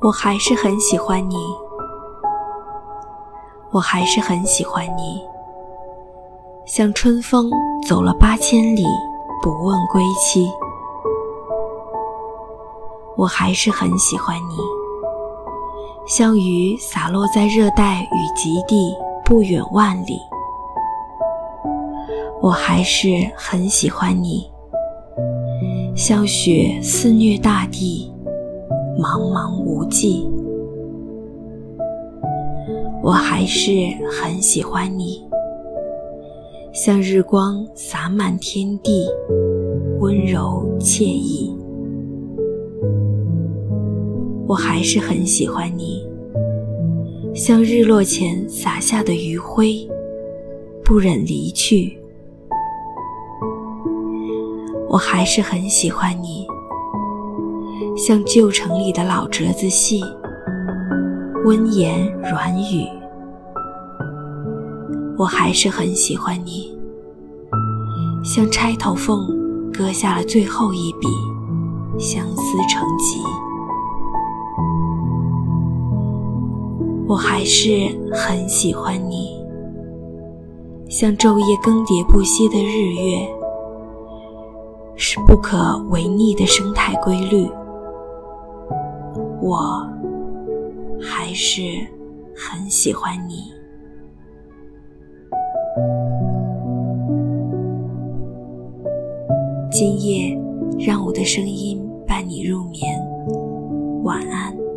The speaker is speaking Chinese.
我还是很喜欢你，我还是很喜欢你。像春风走了八千里，不问归期。我还是很喜欢你，像雨洒落在热带雨极地，不远万里。我还是很喜欢你，像雪肆虐大地。茫茫无际，我还是很喜欢你，像日光洒满天地，温柔惬意。我还是很喜欢你，像日落前洒下的余晖，不忍离去。我还是很喜欢你。像旧城里的老折子戏，温言软语，我还是很喜欢你。像钗头凤割下了最后一笔，相思成疾，我还是很喜欢你。像昼夜更迭不息的日月，是不可违逆的生态规律。我还是很喜欢你。今夜，让我的声音伴你入眠。晚安。